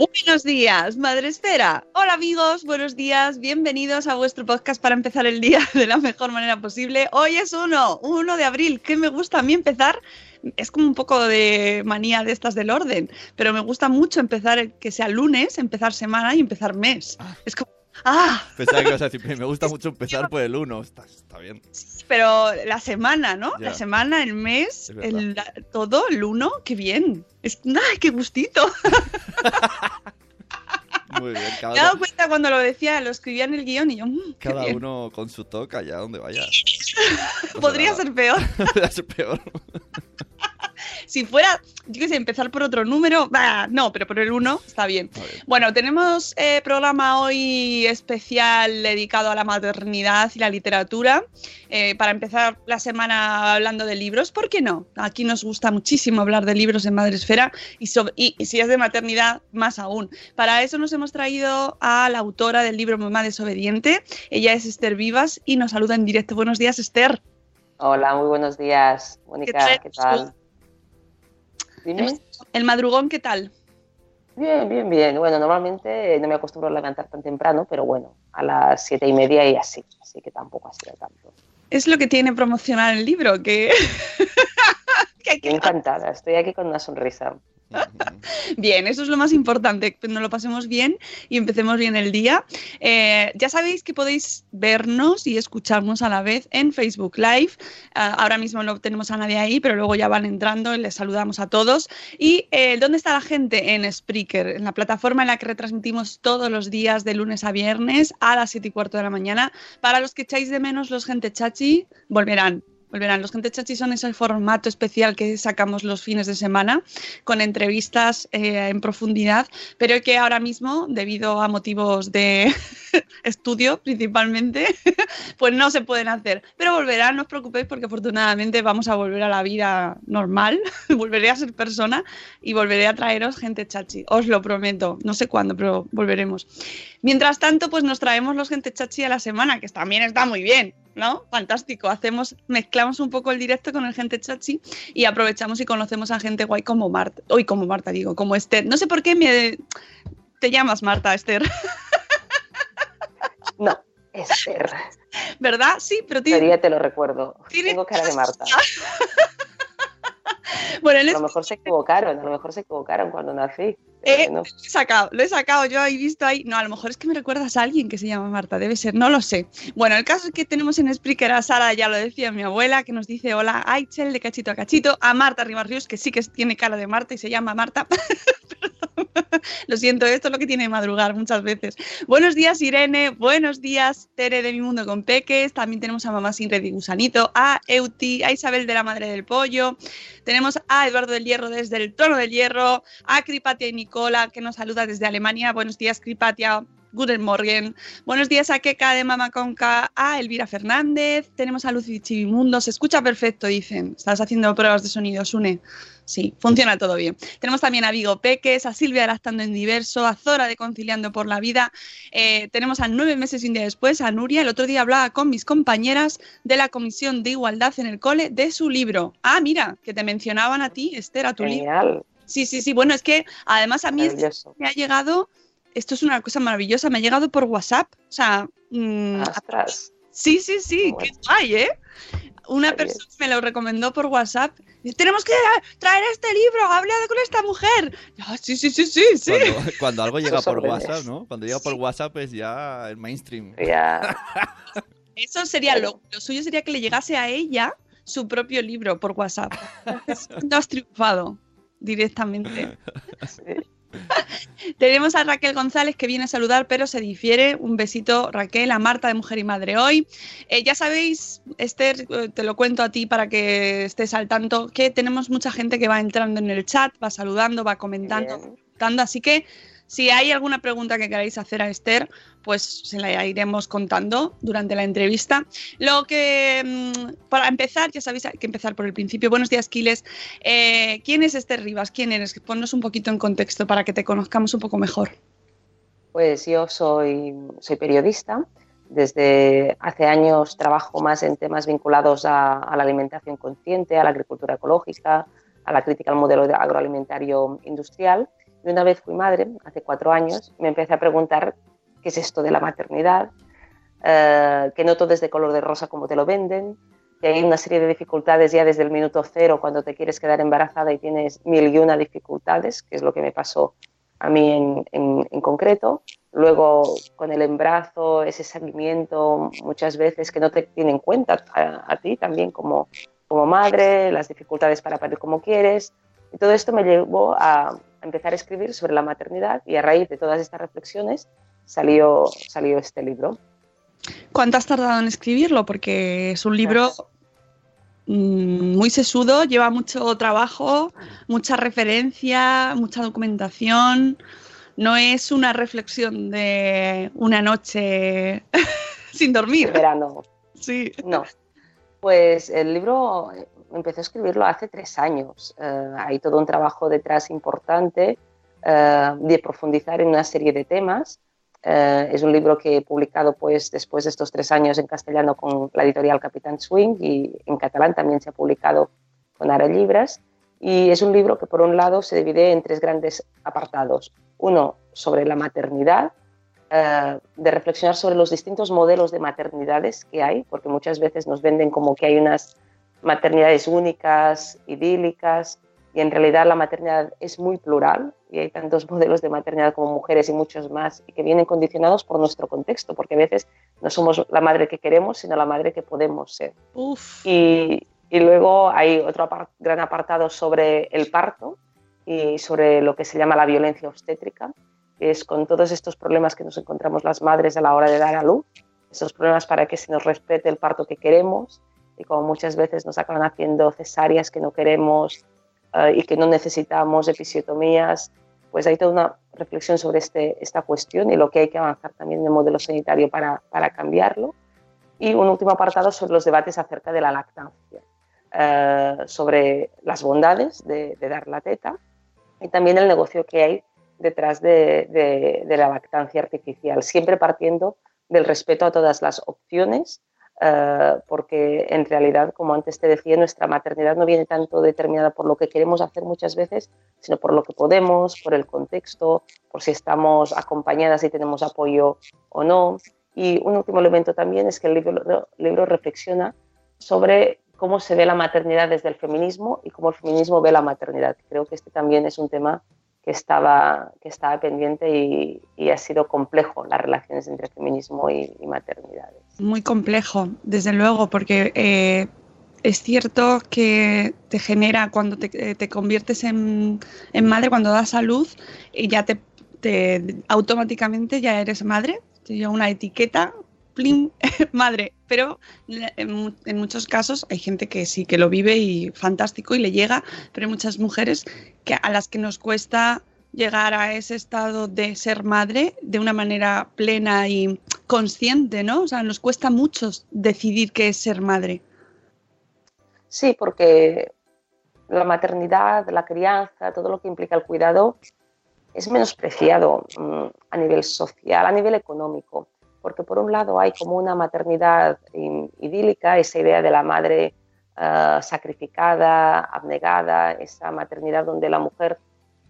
Buenos días, Madre Esfera. Hola amigos, buenos días, bienvenidos a vuestro podcast para empezar el día de la mejor manera posible. Hoy es uno, 1 de abril, que me gusta a mí empezar es como un poco de manía de estas del orden, pero me gusta mucho empezar que sea lunes, empezar semana y empezar mes. Es como, ¡ah! Pensaba que ibas a decir, me gusta mucho empezar por el 1. Está, está bien. Pero la semana, ¿no? Ya. La semana, el mes, el, la- todo, el 1, qué bien. Es, ¡Ay, qué gustito! Muy bien. Me he Cada, dado cuenta cuando lo decía, lo escribía en el guion y yo, "Mm, qué cada bien". uno con su toque allá donde vaya. No Podría ser peor. Podría ser peor. Si fuera, yo qué sé, empezar por otro número, bah, no, pero por el 1 está bien. Bueno, tenemos eh, programa hoy especial dedicado a la maternidad y la literatura. Eh, para empezar la semana hablando de libros, ¿por qué no? Aquí nos gusta muchísimo hablar de libros en Madresfera y, sobre- y, y si es de maternidad, más aún. Para eso nos hemos traído a la autora del libro Mamá desobediente. Ella es Esther Vivas y nos saluda en directo. Buenos días, Esther. Hola, muy buenos días, Mónica, tal? ¿qué tal? Dime. El madrugón, ¿qué tal? Bien, bien, bien. Bueno, normalmente no me acostumbro a levantar tan temprano, pero bueno, a las siete y media y así, así que tampoco ha sido tanto. Es lo que tiene promocionar el libro, que... encantada, estoy aquí con una sonrisa. Bien, eso es lo más importante, que nos lo pasemos bien y empecemos bien el día. Eh, ya sabéis que podéis vernos y escucharnos a la vez en Facebook Live. Ah, ahora mismo no tenemos a nadie ahí, pero luego ya van entrando y les saludamos a todos. ¿Y eh, dónde está la gente? En Spreaker, en la plataforma en la que retransmitimos todos los días de lunes a viernes a las 7 y cuarto de la mañana. Para los que echáis de menos los gente chachi, volverán. Volverán. Los Gente Chachi son ese formato especial que sacamos los fines de semana con entrevistas eh, en profundidad, pero que ahora mismo, debido a motivos de estudio principalmente, pues no se pueden hacer. Pero volverán, no os preocupéis porque afortunadamente vamos a volver a la vida normal, volveré a ser persona y volveré a traeros gente chachi, os lo prometo, no sé cuándo, pero volveremos. Mientras tanto, pues nos traemos los gente chachi a la semana, que también está muy bien, ¿no? Fantástico, hacemos, mezclamos un poco el directo con el gente chachi y aprovechamos y conocemos a gente guay como Marta, hoy como Marta digo, como Esther. No sé por qué me te llamas Marta, Esther, No, Esther, ¿verdad? Sí, pero tiene, todavía te lo recuerdo. tiene- Tengo cara de Marta. bueno, A es lo mejor se equivocaron, a lo mejor se equivocaron cuando nací. Eh, Eh, no. Lo he sacado, lo he sacado yo he visto ahí. No, a lo mejor es que me recuerdas a alguien que se llama Marta, debe ser, no lo sé. Bueno, el caso es que tenemos en Spreaker a Sara, ya lo decía mi abuela, que nos dice hola a Aichel de cachito a cachito, a Marta Ribarrios, que sí que tiene cara de Marta y se llama Marta. Lo siento, esto es lo que tiene madrugar muchas veces. Buenos días, Irene. Buenos días, Tere de Mi Mundo con Peques. También tenemos a Mamá Sin Red y Gusanito, a Euti, a Isabel de la Madre del Pollo. Tenemos a Eduardo del Hierro desde el Trono del Hierro, a Cripatia y Nicola, que nos saluda desde Alemania. Buenos días, Cripatia. Guten Morgen. Buenos días a Keka de Mama Conca, a Elvira Fernández. Tenemos a Lucy Chivimundo. Se escucha perfecto, dicen. Estás haciendo pruebas de sonido, Sune. Sí, funciona todo bien. Tenemos también a Vigo Peques, a Silvia de Lactando en Diverso, a Zora de Conciliando por la Vida. Eh, tenemos a nueve meses y un día después a Nuria. El otro día hablaba con mis compañeras de la Comisión de Igualdad en el Cole de su libro. Ah, mira, que te mencionaban a ti, Esther, a tu libro. Genial. Sí, sí, sí. Bueno, es que además a mí me ha llegado, esto es una cosa maravillosa, me ha llegado por WhatsApp. O sea, mm, Ostras. sí, sí, sí, qué guay, ¿eh? Una persona me lo recomendó por WhatsApp. Tenemos que traer este libro, habla con esta mujer. Ah, sí, sí, sí, sí, sí. Cuando, cuando algo llega por. WhatsApp, ¿no? Cuando llega por WhatsApp es ya el mainstream. Ya, Eso sería lo, lo suyo sería que le llegase a ella su propio libro por WhatsApp. No has triunfado directamente. Tenemos a Raquel González que viene a saludar, pero se difiere. Un besito, Raquel, a Marta de Mujer y Madre hoy. Eh, ya sabéis, Esther, eh, te lo cuento a ti para que estés al tanto, que tenemos mucha gente que va entrando en el chat, va saludando, va comentando, bien. Así que si hay alguna pregunta que queráis hacer a Esther, pues se la iremos contando durante la entrevista. Lo que, mm, para empezar, ya sabéis, hay que empezar por el principio. Buenos días, Quiles. Eh, ¿Quién es Esther Rivas? ¿Quién eres? Ponnos un poquito en contexto para que te conozcamos un poco mejor. Pues yo soy, periodista. Desde hace años trabajo más en temas vinculados a, la alimentación consciente, a la agricultura ecológica, a la crítica al modelo de- agroalimentario industrial. Y una vez fui madre, hace cuatro años, me empecé a preguntar qué es esto de la maternidad, eh, que no todo es de color de rosa como te lo venden, que hay una serie de dificultades ya desde el minuto cero cuando te quieres quedar embarazada y tienes mil y una dificultades, que es lo que me pasó a mí en, en- en concreto. Luego, con el embarazo, ese seguimiento, muchas veces que no te tienen en cuenta a, a ti también como, como madre, las dificultades para parir como quieres. Y todo esto me llevó a empezar a escribir sobre la maternidad y a raíz de todas estas reflexiones salió, salió este libro. ¿Cuánto has tardado en escribirlo? Porque es un libro mm, muy sesudo, lleva mucho trabajo, mucha referencia, mucha documentación. No es una reflexión de una noche sin De dormir. verano, Sí. No. Pues el libro empecé a escribirlo hace tres años. Eh, hay todo un trabajo detrás importante eh, de profundizar en una serie de temas. Eh, es un libro que he publicado pues, después de estos tres años en castellano con la editorial Capitán Swing y en catalán también se ha publicado con Ara Libras. Y es un libro que por un lado se divide en tres grandes apartados. Uno sobre la maternidad, de reflexionar sobre los distintos modelos de maternidades que hay, porque muchas veces nos venden como que hay unas maternidades únicas, idílicas, y en realidad la maternidad es muy plural y hay tantos modelos de maternidad como mujeres y muchos más y que vienen condicionados por nuestro contexto, porque a veces no somos la madre que queremos, sino la madre que podemos ser. Uf. Y, y luego hay otro gran apartado sobre el parto y sobre lo que se llama la violencia obstétrica, que es con todos estos problemas que nos encontramos las madres a la hora de dar a luz, esos problemas para que se nos respete el parto que queremos y como muchas veces nos acaban haciendo cesáreas que no queremos eh, y que no necesitamos, episiotomías, pues hay toda una reflexión sobre este, esta cuestión y lo que hay que avanzar también en el modelo sanitario para, para cambiarlo. Y un último apartado sobre los debates acerca de la lactancia, eh, sobre las bondades de, de dar la teta y también el negocio que hay detrás de, de- de la lactancia artificial, siempre partiendo del respeto a todas las opciones, eh, porque en realidad, como antes te decía, nuestra maternidad no viene tanto determinada por lo que queremos hacer muchas veces, sino por lo que podemos, por el contexto, por si estamos acompañadas y tenemos apoyo o no. Y un último elemento también es que el libro, libro reflexiona sobre cómo se ve la maternidad desde el feminismo y cómo el feminismo ve la maternidad. Creo que este también es un tema que estaba, que estaba pendiente y, y ha sido complejo las relaciones entre feminismo y, y maternidades. Muy complejo, desde luego, porque eh, es cierto que te genera cuando te, eh, te conviertes en, madre, cuando das a luz, y ya te, te- automáticamente ya eres madre, te lleva una etiqueta, plim, madre. Pero en, en muchos casos hay gente que sí que lo vive y fantástico y le llega, pero hay muchas mujeres que, a las que nos cuesta llegar a ese estado de ser madre de una manera plena y consciente, ¿no? O sea, nos cuesta mucho decidir qué es ser madre. Sí, porque la maternidad, la crianza, todo lo que implica el cuidado es menospreciado mm, a nivel social, a nivel económico, porque por un lado hay como una maternidad idílica, esa idea de la madre eh, sacrificada, abnegada, esa maternidad donde la mujer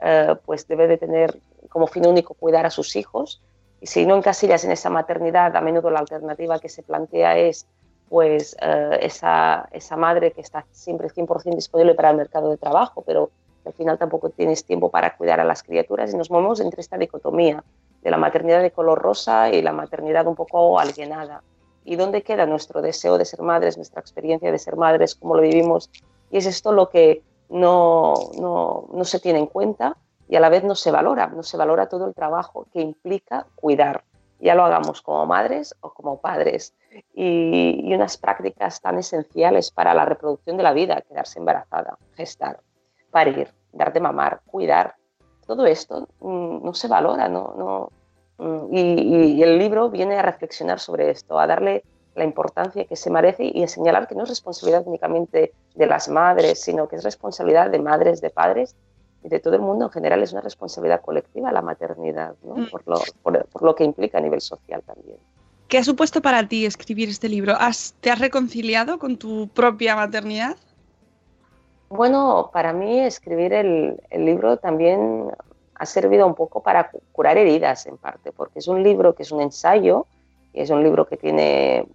eh, pues debe de tener como fin único cuidar a sus hijos. Y si no encasillas en esa maternidad, a menudo la alternativa que se plantea es pues eh, esa, esa, madre que está siempre 100% disponible para el mercado de trabajo, pero al final tampoco tienes tiempo para cuidar a las criaturas y nos movemos entre esta dicotomía de la maternidad de color rosa y la maternidad un poco alienada. ¿Y dónde queda nuestro deseo de ser madres, nuestra experiencia de ser madres, cómo lo vivimos? Y es esto lo que no, no, no se tiene en cuenta y a la vez no se valora, no se valora todo el trabajo que implica cuidar, ya lo hagamos como madres o como padres. Y, y, unas prácticas tan esenciales para la reproducción de la vida, quedarse embarazada, gestar, parir, dar de mamar, cuidar. Todo esto mm, no se valora, ¿no? no mm, y, y, el libro viene a reflexionar sobre esto, a darle la importancia que se merece y señalar que no es responsabilidad únicamente de las madres, sino que es responsabilidad de madres, de padres y de todo el mundo en general. Es una responsabilidad colectiva la maternidad, ¿no? Mm. por, lo, por, por, lo, que implica a nivel social también. ¿Qué ha supuesto para ti escribir este libro? ¿Has, ¿Te has reconciliado con tu propia maternidad? Bueno, para mí escribir el, el libro también ha servido un poco para curar heridas en parte, porque es un libro que es un ensayo y es un libro que tiene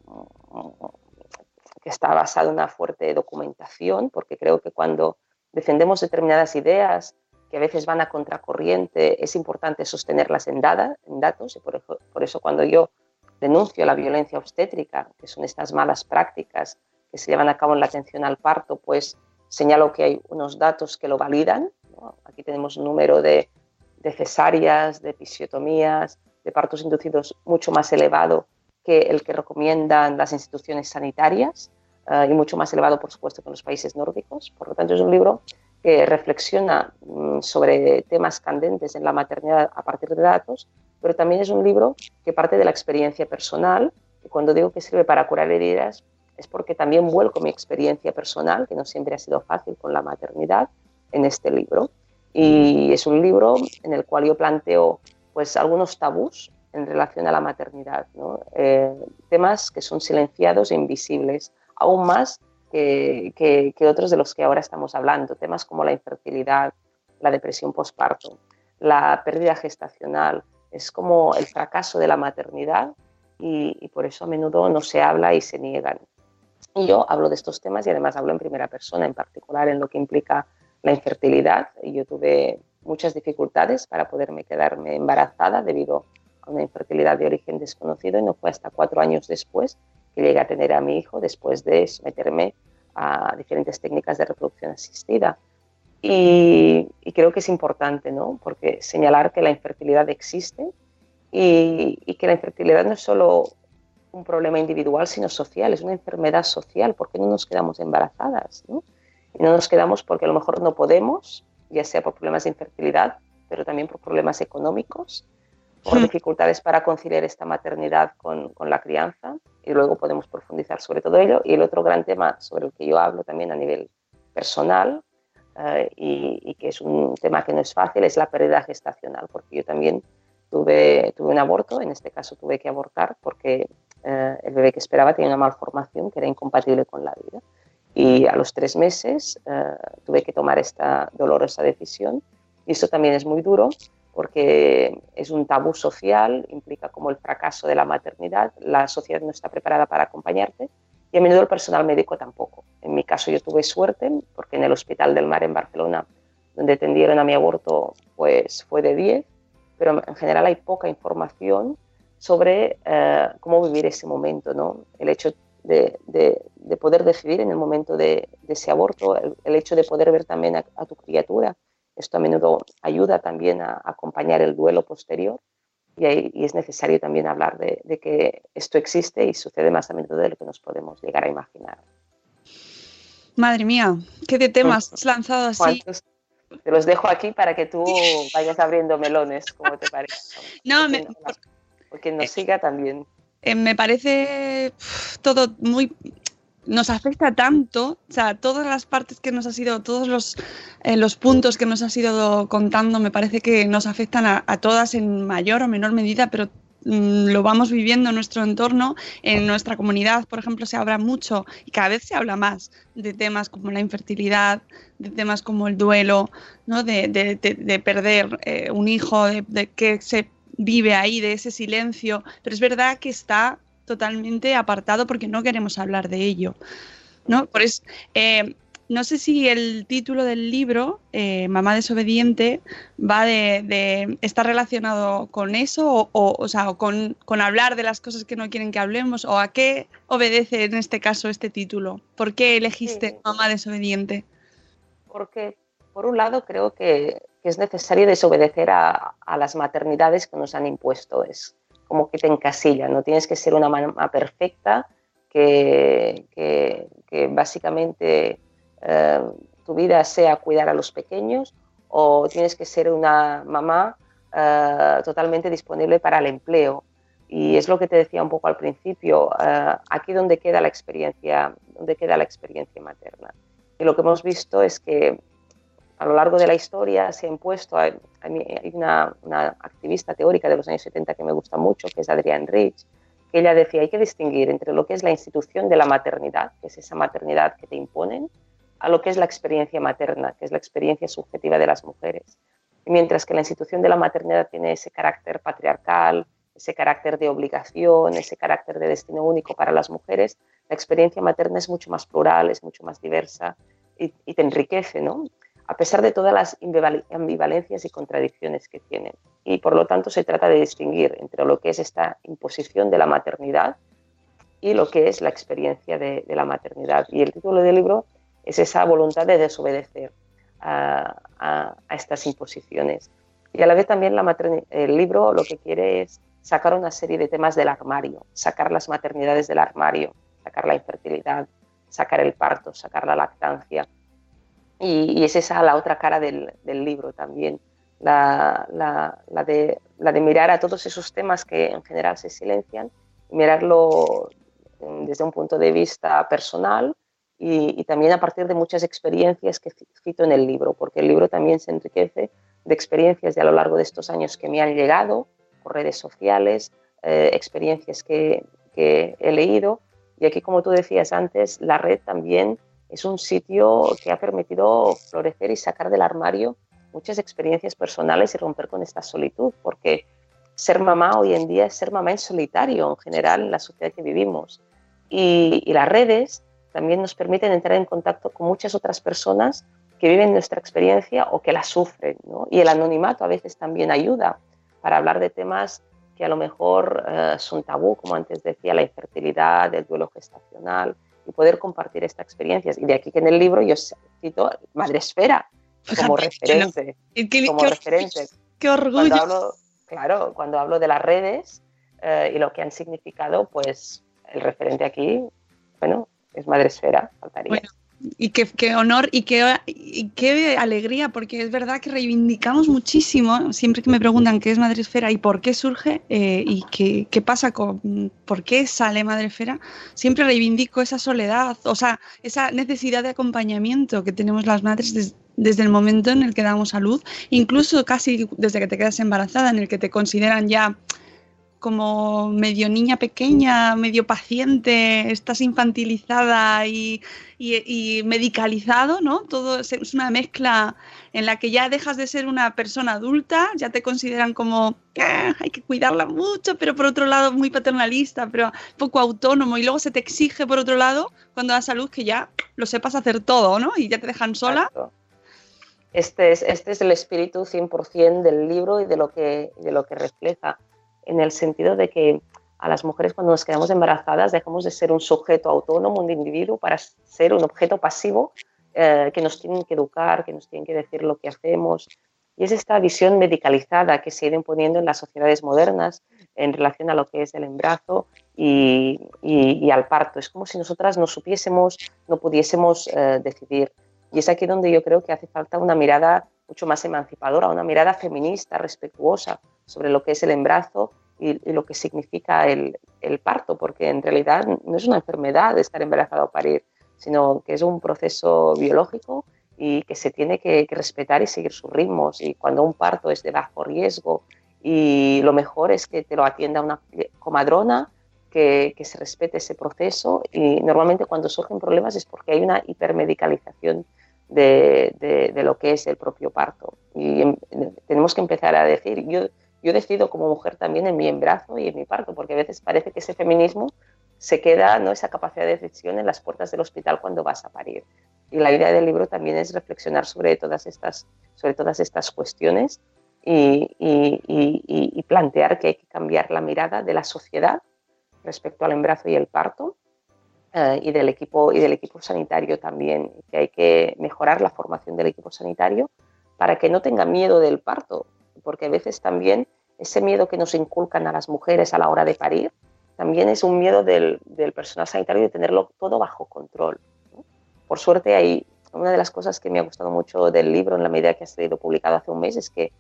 que está basado en una fuerte documentación, porque creo que cuando defendemos determinadas ideas que a veces van a contracorriente, es importante sostenerlas en, dada, en datos, y por por eso cuando yo denuncio la violencia obstétrica, que son estas malas prácticas que se llevan a cabo en la atención al parto, pues señalo que hay unos datos que lo validan. ¿no? Aquí tenemos un número de, de cesáreas, de episiotomías, de partos inducidos mucho más elevado que el que recomiendan las instituciones sanitarias uh, y mucho más elevado, por supuesto, que en los países nórdicos. Por lo tanto, es un libro que reflexiona um, sobre temas candentes en la maternidad a partir de datos, pero también es un libro que parte de la experiencia personal. Y cuando digo que sirve para curar heridas, es porque también vuelco mi experiencia personal, que no siempre ha sido fácil con la maternidad, en este libro. Y es un libro en el cual yo planteo pues algunos tabús en relación a la maternidad, ¿no? eh, temas que son silenciados e invisibles, aún más que, que, que, otros de los que ahora estamos hablando, temas como la infertilidad, la depresión postparto, la pérdida gestacional, es como el fracaso de la maternidad y, y por eso a menudo no se habla y se niegan. Y yo hablo de estos temas y además hablo en primera persona, en particular en lo que implica la infertilidad. Yo tuve muchas dificultades para poderme quedarme embarazada debido a una infertilidad de origen desconocido y no fue hasta cuatro años después que llegué a tener a mi hijo después de someterme a diferentes técnicas de reproducción asistida. Y, y creo que es importante, ¿no? Porque señalar que la infertilidad existe y, y, que la infertilidad no es solo un problema individual, sino social, es una enfermedad social. ¿Por qué no nos quedamos embarazadas? ¿no? Y no nos quedamos porque a lo mejor no podemos ya sea por problemas de infertilidad, pero también por problemas económicos, por dificultades para conciliar esta maternidad con, con, la crianza, y luego podemos profundizar sobre todo ello. Y el otro gran tema sobre el que yo hablo también a nivel personal, uh, y, y, que es un tema que no es fácil, es la pérdida gestacional, porque yo también tuve, tuve un aborto, en este caso tuve que abortar porque uh, el bebé que esperaba tenía una malformación que era incompatible con la vida. Y a los tres meses uh, tuve que tomar esta dolorosa decisión. Y eso también es muy duro porque es un tabú social, implica como el fracaso de la maternidad, la sociedad no está preparada para acompañarte y a menudo el personal médico tampoco. En mi caso yo tuve suerte porque en el Hospital del Mar en Barcelona, donde atendieron a mi aborto, pues fue de 10, pero en general hay poca información sobre uh, cómo vivir ese momento, ¿no? El hecho de, de, de, poder decidir en el momento de, ese aborto, el, el, hecho de poder ver también a, a, tu criatura. Esto a menudo ayuda también a, a acompañar el duelo posterior y, hay, y, es necesario también hablar de, que esto existe y sucede más a menudo de lo que nos podemos llegar a imaginar. Madre mía, qué de temas has lanzado así. Te los dejo aquí para que tú vayas abriendo melones, como te parece. No, me, porque nos siga también. Eh, me parece todo muy nos afecta tanto, o sea, todas las partes que nos ha sido, todos los, eh, los puntos que nos ha ido contando, me parece que nos afectan a, todas en mayor o menor medida, pero mm, lo vamos viviendo en nuestro entorno, en nuestra comunidad, por ejemplo, se habla mucho y cada vez se habla más de temas como la infertilidad, de temas como el duelo, ¿no? de, de, perder eh, un hijo, de que se vive ahí, de ese silencio, pero es verdad que está totalmente apartado porque no queremos hablar de ello. ¿no? Por eso, eh, no sé si el título del libro, eh, Mamá desobediente, va de, está relacionado con eso o, o, sea, con, con, hablar de las cosas que no quieren que hablemos o a qué obedece en este caso este título. ¿Por qué elegiste Mamá desobediente? Porque, por un lado, creo que, que es necesario desobedecer a, las maternidades que nos han impuesto. Es, como que te encasilla, no tienes que ser una mamá perfecta, que, que, básicamente eh, tu vida sea cuidar a los pequeños, o tienes que ser una mamá eh, totalmente disponible para el empleo. Y es lo que te decía un poco al principio, eh, aquí donde queda la experiencia, donde queda la experiencia materna. Y lo que hemos visto es que a lo largo de la historia se ha impuesto, hay, una, activista teórica de los años 70 que me gusta mucho, que es Adrienne Rich, que ella decía, hay que distinguir entre lo que es la institución de la maternidad, que es esa maternidad que te imponen, a lo que es la experiencia materna, que es la experiencia subjetiva de las mujeres. mientras que la institución de la maternidad tiene ese carácter patriarcal, ese carácter de obligación, ese carácter de destino único para las mujeres, la experiencia materna es mucho más plural, es mucho más diversa y, y te enriquece, ¿no? A pesar de todas las ambivalencias y contradicciones que tienen. Y por lo tanto se trata de distinguir entre lo que es esta imposición de la maternidad y lo que es la experiencia de, la maternidad. Y el título del libro es esa voluntad de desobedecer a, estas imposiciones. Y a la vez también la el libro lo que quiere es sacar una serie de temas del armario, sacar las maternidades del armario, sacar la infertilidad, sacar el parto, sacar la lactancia, y, es esa la otra cara del, libro también, la, de, mirar a todos esos temas que en general se silencian, mirarlo desde un punto de vista personal y, también a partir de muchas experiencias que cito en el libro, porque el libro también se enriquece de experiencias de a lo largo de estos años que me han llegado por redes sociales, eh, experiencias que he leído. Y aquí, como tú decías antes, la red también es un sitio que ha permitido florecer y sacar del armario muchas experiencias personales y romper con esta solitud, porque ser mamá hoy en día es ser mamá en solitario en general en la sociedad que vivimos. Y, las redes también nos permiten entrar en contacto con muchas otras personas que viven nuestra experiencia o que la sufren. Y el anonimato a veces también ayuda para hablar de temas que a lo mejor eh, son tabú, como antes decía, la infertilidad, el duelo gestacional, y poder compartir estas experiencias. Y de aquí que en el libro yo cito Madre Esfera como referente. Qué, como referente. Qué orgullo. claro, cuando hablo de las redes eh, y lo que han significado, pues el referente aquí, bueno, es Madre Esfera, faltaría. Y qué, honor y qué, qué, alegría, porque es verdad que reivindicamos muchísimo, siempre que me preguntan qué es Madresfera y por qué surge eh, y qué, qué, pasa con por qué sale Madresfera, siempre reivindico esa soledad, o sea, esa necesidad de acompañamiento que tenemos las madres desde el momento en el que damos a luz, incluso casi desde que te quedas embarazada, en el que te consideran ya como medio niña pequeña, medio paciente, estás infantilizada y, medicalizado, ¿no? Todo es una mezcla en la que ya dejas de ser una persona adulta, ya te consideran como ah, hay que cuidarla mucho, pero por otro lado muy paternalista, pero poco autónomo y luego se te exige por otro lado cuando das salud que ya lo sepas hacer todo, ¿no? Y ya te dejan sola. Este es, este es el espíritu 100% del libro y de lo que, de lo que refleja en el sentido de que a las mujeres cuando nos quedamos embarazadas dejamos de ser un sujeto autónomo, un individuo, para ser un objeto pasivo eh, que nos tienen que educar, que nos tienen que decir lo que hacemos. Y es esta visión medicalizada que se ha ido imponiendo en las sociedades modernas en relación a lo que es el embarazo y, y, al parto. Es como si nosotras no supiésemos, no pudiésemos eh, decidir. Y es aquí donde yo creo que hace falta una mirada mucho más emancipadora, una mirada feminista, respetuosa sobre lo que es el embarazo y, lo que significa el, parto, porque en realidad no es una enfermedad estar embarazada o parir, sino que es un proceso biológico y que se tiene que, respetar y seguir sus ritmos. Y cuando un parto es de bajo riesgo y lo mejor es que te lo atienda una comadrona, que, se respete ese proceso y normalmente cuando surgen problemas es porque hay una hipermedicalización de lo que es el propio parto. Y em, tenemos que empezar a decir, yo, yo decido como mujer también en mi embarazo y en mi parto, porque a veces parece que ese feminismo se queda, ¿no? esa capacidad de decisión en las puertas del hospital cuando vas a parir. Y la idea del libro también es reflexionar sobre todas estas, sobre todas estas cuestiones y, plantear que hay que cambiar la mirada de la sociedad respecto al embarazo y el parto eh, y, del equipo, y del equipo sanitario también, que hay que mejorar la formación del equipo sanitario para que no tenga miedo del parto, porque a veces también ese miedo que nos inculcan a las mujeres a la hora de parir, también es un miedo del, personal sanitario de tenerlo todo bajo control. Por suerte, hay una de las cosas que me ha gustado mucho del libro, en la medida que ha sido publicado hace un mes, es que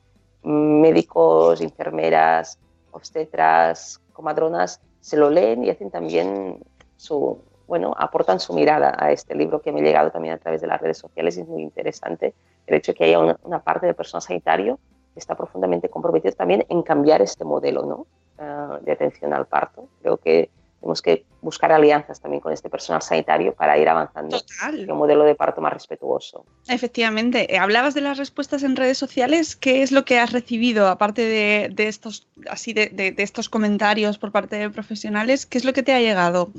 médicos, enfermeras, obstetras, comadronas se lo leen y hacen también su, bueno, aportan su mirada a este libro que me ha llegado también a través de las redes sociales es muy interesante el hecho de que haya una, una parte del personal sanitario está profundamente comprometido también en cambiar este modelo ¿no? uh, de atención al parto. Creo que tenemos que buscar alianzas también con este personal sanitario para ir avanzando en un modelo de parto más respetuoso. Efectivamente. Eh, hablabas de las respuestas en redes sociales. ¿Qué es lo que has recibido, aparte de, de estos, así de, de, de, estos comentarios por parte de profesionales? ¿Qué es lo que te ha llegado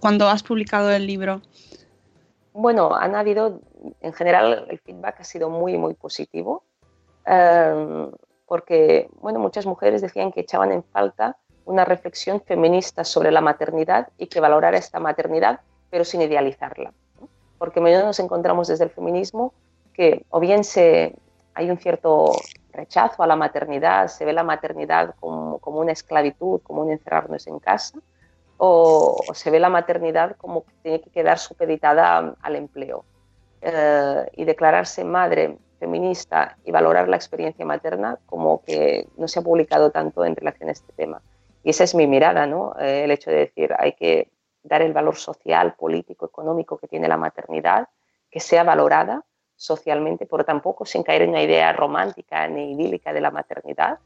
cuando has publicado el libro? Bueno, han habido, en general, el feedback ha sido muy, muy positivo. Um, porque, bueno, muchas mujeres decían que echaban en falta una reflexión feminista sobre la maternidad y que valorara esta maternidad, pero sin idealizarla. ¿no? Porque menos nos encontramos desde el feminismo que o bien se, hay un cierto rechazo a la maternidad, se ve la maternidad como, como una esclavitud, como un encerrarnos en casa, o, o, se ve la maternidad como que tiene que quedar supeditada al empleo. Eh, y declararse madre feminista y valorar la experiencia materna como que no se ha publicado tanto en relación a este tema. Y esa es mi mirada, ¿no? Eh, el hecho de decir, hay que dar el valor social, político, económico que tiene la maternidad, que sea valorada socialmente, pero tampoco sin caer en una idea romántica ni idílica de la maternidad,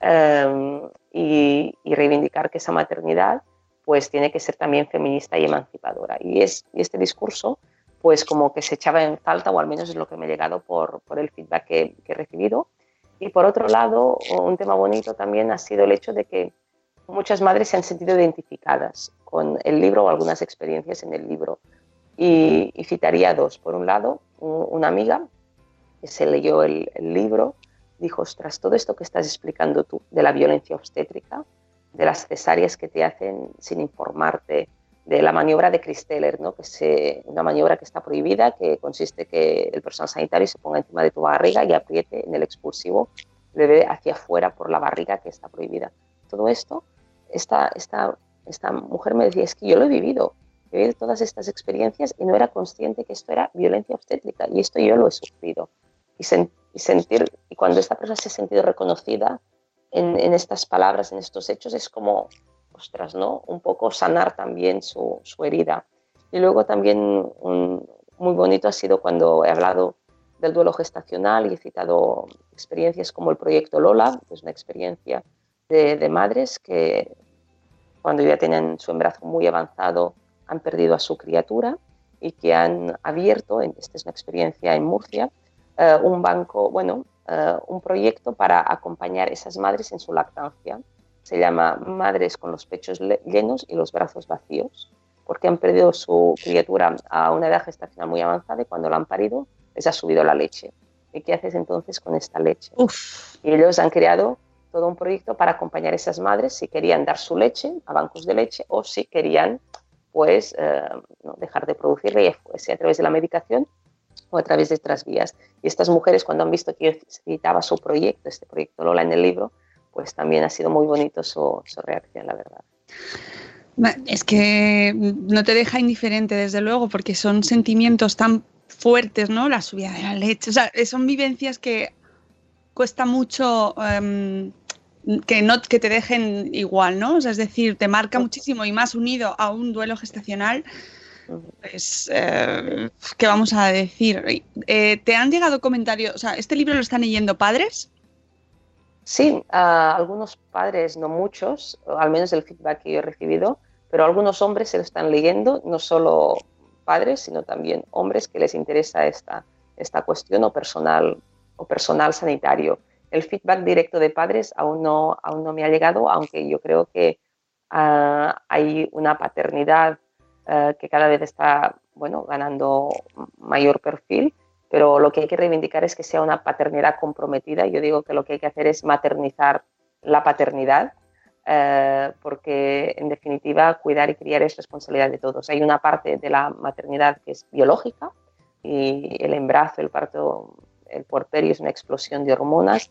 eh, y, y, reivindicar que esa maternidad pues tiene que ser también feminista y emancipadora. Y, es, y este discurso pues como que se echaba en falta, o al menos es lo que me ha llegado por, por el feedback que, que he recibido. Y por otro lado, un tema bonito también ha sido el hecho de que muchas madres se han sentido identificadas con el libro o algunas experiencias en el libro. Y, citaría dos. Por un lado, un, una amiga que se leyó el, el, libro dijo, ostras, todo esto que estás explicando tú de la violencia obstétrica, de las cesáreas que te hacen sin informarte, de la maniobra de Christeller, ¿no? que es una maniobra que está prohibida, que consiste que el personal sanitario se ponga encima de tu barriga y apriete en el expulsivo el bebé hacia afuera por la barriga que está prohibida. Todo esto esta, esta, esta mujer me decía, es que yo lo he vivido, he vivido todas estas experiencias y no era consciente que esto era violencia obstétrica y esto yo lo he sufrido. Y, sen, y sentir, y cuando esta persona se ha sentido reconocida en, en, estas palabras, en estos hechos, es como, Un poco sanar también su, su herida. Y luego también muy bonito ha sido cuando he hablado del duelo gestacional y he citado experiencias como el proyecto Lola, que es una experiencia de, madres que cuando ya tienen su embarazo muy avanzado, han perdido a su criatura y que han abierto, esta es una experiencia en Murcia, uh, un banco, bueno, uh, un proyecto para acompañar a esas madres en su lactancia. Se llama Madres con los pechos llenos y los brazos vacíos, porque han perdido su criatura a una edad gestacional muy avanzada y cuando la han parido les ha subido la leche. ¿Y qué haces entonces con esta leche? Uf. Y ellos han creado todo un proyecto para acompañar a esas madres si querían dar su leche a bancos de leche o si querían pues eh, no, dejar de producirla, ya fuese a través de la medicación o a través de otras vías. Y estas mujeres cuando han visto que yo citaba su proyecto, este proyecto Lola en el libro, pues también ha sido muy bonito su, su reacción, la verdad. Es que no te deja indiferente, desde luego, porque son sentimientos tan fuertes, ¿no? La subida de la leche. O sea, son vivencias que cuesta mucho em, que, no, que te dejen igual, ¿no? O sea, es decir, te marca muchísimo y más unido a un duelo gestacional. Pues, eh, ¿qué vamos a decir? Eh, ¿Te han llegado comentarios? O sea, ¿este libro lo están leyendo padres? Sí, algunos padres, no muchos, al menos el feedback que yo he recibido, pero algunos hombres se lo están leyendo, no solo padres, sino también hombres que les interesa esta, esta cuestión o personal, o personal sanitario. El feedback directo de padres aún no, aún no me ha llegado, aunque yo creo que ah, hay una paternidad ah, que cada vez está bueno, ganando mayor perfil, pero lo que hay que reivindicar es que sea una paternidad comprometida. Yo digo que lo que hay que hacer es maternizar la paternidad, eh, porque en definitiva cuidar y criar es responsabilidad de todos. Hay una parte de la maternidad que es biológica y el embarazo, el parto, el puerperio es una explosión de hormonas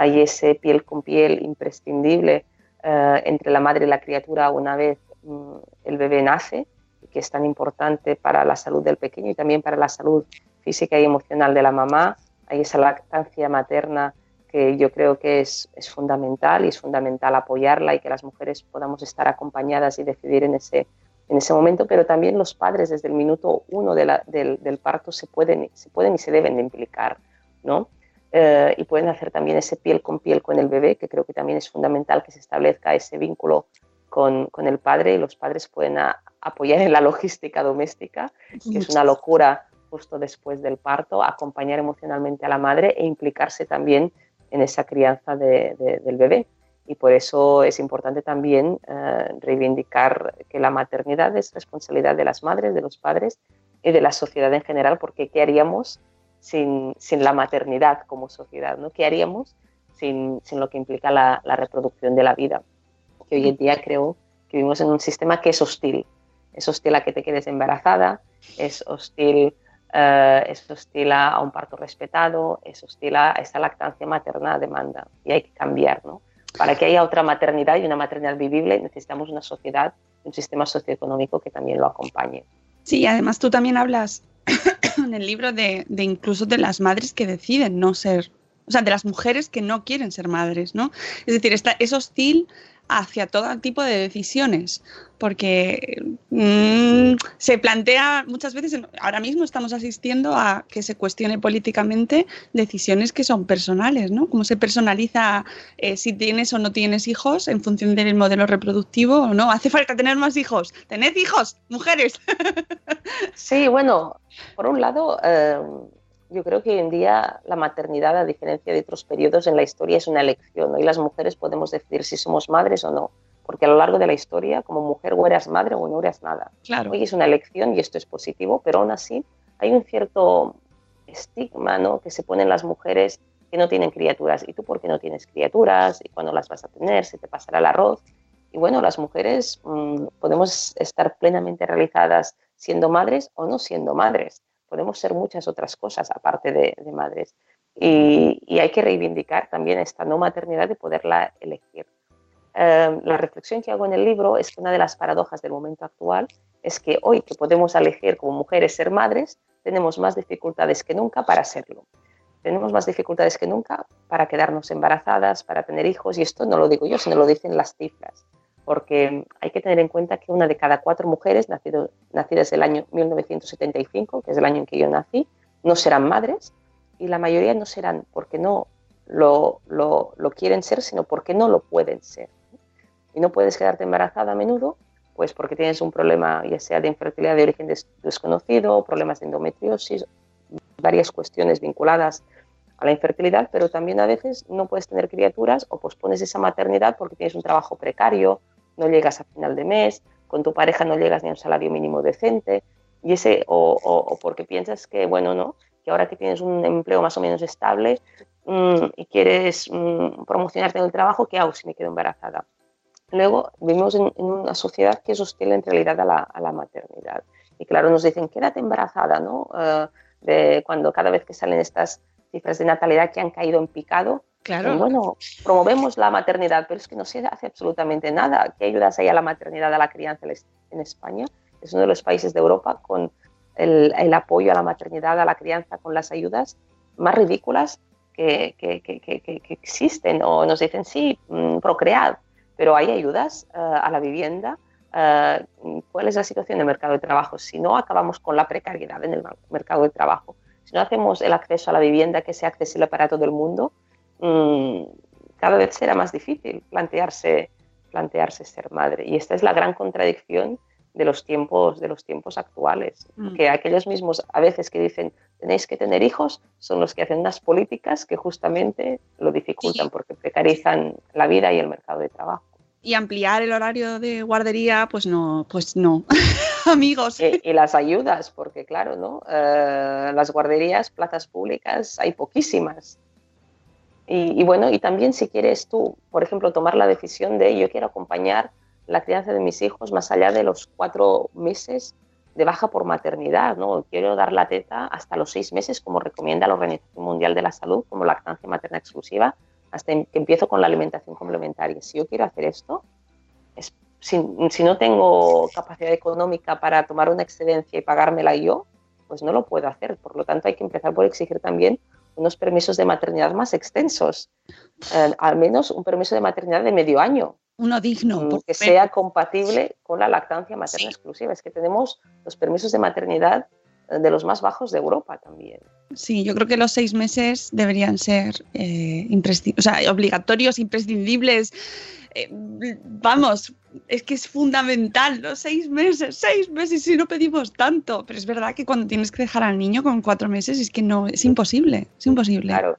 hay ese piel con piel imprescindible eh, entre la madre y la criatura una vez mm, el bebé nace, que es tan importante para la salud del pequeño y también para la salud física y emocional de la mamá. Hay esa lactancia materna que yo creo que es, es, fundamental y es fundamental apoyarla y que las mujeres podamos estar acompañadas y decidir en ese, en ese momento, pero también los padres desde el minuto uno de la, del, del, parto se pueden, se pueden y se deben de implicar, ¿no? Eh, y pueden hacer también ese piel con piel con el bebé, que creo que también es fundamental que se establezca ese vínculo con, con el padre y los padres pueden apoyar en la logística doméstica, que es una locura justo después del parto, acompañar emocionalmente a la madre e implicarse también en esa crianza de, del bebé. Y por eso es importante también eh, reivindicar que la maternidad es responsabilidad de las madres, de los padres y de la sociedad en general, porque ¿qué haríamos sin, sin la maternidad como sociedad, ¿no? ¿Qué haríamos sin, sin lo que implica la, la, reproducción de la vida? Que hoy en día creo que vivimos en un sistema que es hostil. Es hostil a que te quedes embarazada, es hostil, uh, es hostil a, un parto respetado, es hostil a esa lactancia materna demanda. Y hay que cambiar, ¿no? Para que haya otra maternidad y una maternidad vivible necesitamos una sociedad, un sistema socioeconómico que también lo acompañe. Sí, además tú también hablas en el libro de, de, incluso de las madres que deciden no ser, o sea, de las mujeres que no quieren ser madres, ¿no? Es decir, está, es hostil hacia todo tipo de decisiones, porque mmm, se plantea muchas veces, ahora mismo estamos asistiendo a que se cuestione políticamente decisiones que son personales, ¿no? Cómo se personaliza eh, si tienes o no tienes hijos en función del modelo reproductivo o no. Hace falta tener más hijos. Tened hijos, mujeres. Sí, bueno, por un lado... Eh yo creo que hoy en día la maternidad, a diferencia de otros periodos en la historia, es una elección. ¿no? Y las mujeres podemos decidir si somos madres o no. Porque a lo largo de la historia, como mujer, o eras madre o no eras nada. Claro. Hoy es una elección y esto es positivo, pero aún así hay un cierto estigma ¿no? que se ponen las mujeres que no tienen criaturas. ¿Y tú por qué no tienes criaturas? ¿Y cuándo las vas a tener? ¿Se te pasará el arroz? Y bueno, las mujeres mmm, podemos estar plenamente realizadas siendo madres o no siendo madres podemos ser muchas otras cosas aparte de, de madres. Y, y, hay que reivindicar también esta no maternidad de poderla elegir. Eh, la reflexión que hago en el libro es que una de las paradojas del momento actual es que hoy que podemos elegir como mujeres ser madres, tenemos más dificultades que nunca para serlo. Tenemos más dificultades que nunca para quedarnos embarazadas, para tener hijos, y esto no lo digo yo, sino lo dicen las cifras porque hay que tener en cuenta que una de cada cuatro mujeres nacido, nacidas el año 1975, que es el año en que yo nací, no serán madres y la mayoría no serán porque no lo, lo, lo quieren ser, sino porque no lo pueden ser. Y no puedes quedarte embarazada a menudo, pues porque tienes un problema ya sea de infertilidad de origen des desconocido, problemas de endometriosis, varias cuestiones vinculadas a la infertilidad, pero también a veces no puedes tener criaturas o pospones esa maternidad porque tienes un trabajo precario no llegas a final de mes, con tu pareja no llegas ni a un salario mínimo decente, y ese, o, o, porque piensas que, bueno, no, que ahora que tienes un empleo más o menos estable mmm, y quieres mmm, promocionarte en el trabajo, ¿qué hago si me quedo embarazada? Luego vivimos en, una sociedad que hostil en realidad a la, a la maternidad. Y claro, nos dicen, quédate embarazada, ¿no? Uh, de cuando cada vez que salen estas cifras de natalidad que han caído en picado, Claro. Y bueno, promovemos la maternidad, pero es que no se hace absolutamente nada. ¿Qué ayudas hay a la maternidad, a la crianza en España? Es uno de los países de Europa con el, apoyo a la maternidad, a la crianza con las ayudas más ridículas que, que, que, que existen. O nos dicen, sí, mm, procread, pero hay ayudas uh, a la vivienda. Uh, ¿Cuál es la situación del mercado de trabajo? Si no acabamos con la precariedad en el mercado de trabajo, si no hacemos el acceso a la vivienda que sea accesible para todo el mundo, um, cada vez será más difícil plantearse, plantearse ser madre. Y esta es la gran contradicción de los tiempos, de los tiempos actuales. Mm. Que aquellos mismos a veces que dicen tenéis que tener hijos son los que hacen unas políticas que justamente lo dificultan sí. porque precarizan la vida y el mercado de trabajo. Y ampliar el horario de guardería, pues no, pues no, amigos. Y, y, las ayudas, porque claro, ¿no? Uh, las guarderías, plazas públicas, hay poquísimas. Y, y, bueno, y también si quieres tú, por ejemplo, tomar la decisión de yo quiero acompañar la crianza de mis hijos más allá de los cuatro meses de baja por maternidad, ¿no? Quiero dar la teta hasta los seis meses, como recomienda la Organización Mundial de la Salud, como lactancia materna exclusiva, hasta que empiezo con la alimentación complementaria. Si yo quiero hacer esto, es, si, si, no tengo capacidad económica para tomar una excedencia y pagármela yo, pues no lo puedo hacer. Por lo tanto, hay que empezar por exigir también unos permisos de maternidad más extensos, eh, al menos un permiso de maternidad de medio año, uno digno. Mm, que sea compatible con la lactancia materna sí. exclusiva. Es que tenemos los permisos de maternidad eh, de los más bajos de Europa también. Sí, yo creo que los seis meses deberían ser eh, o sea, obligatorios, imprescindibles. Eh, vamos, es que es fundamental, los seis meses, seis meses si no pedimos tanto. Pero es verdad que cuando tienes que dejar al niño con cuatro meses es que no, es imposible, es imposible. Claro,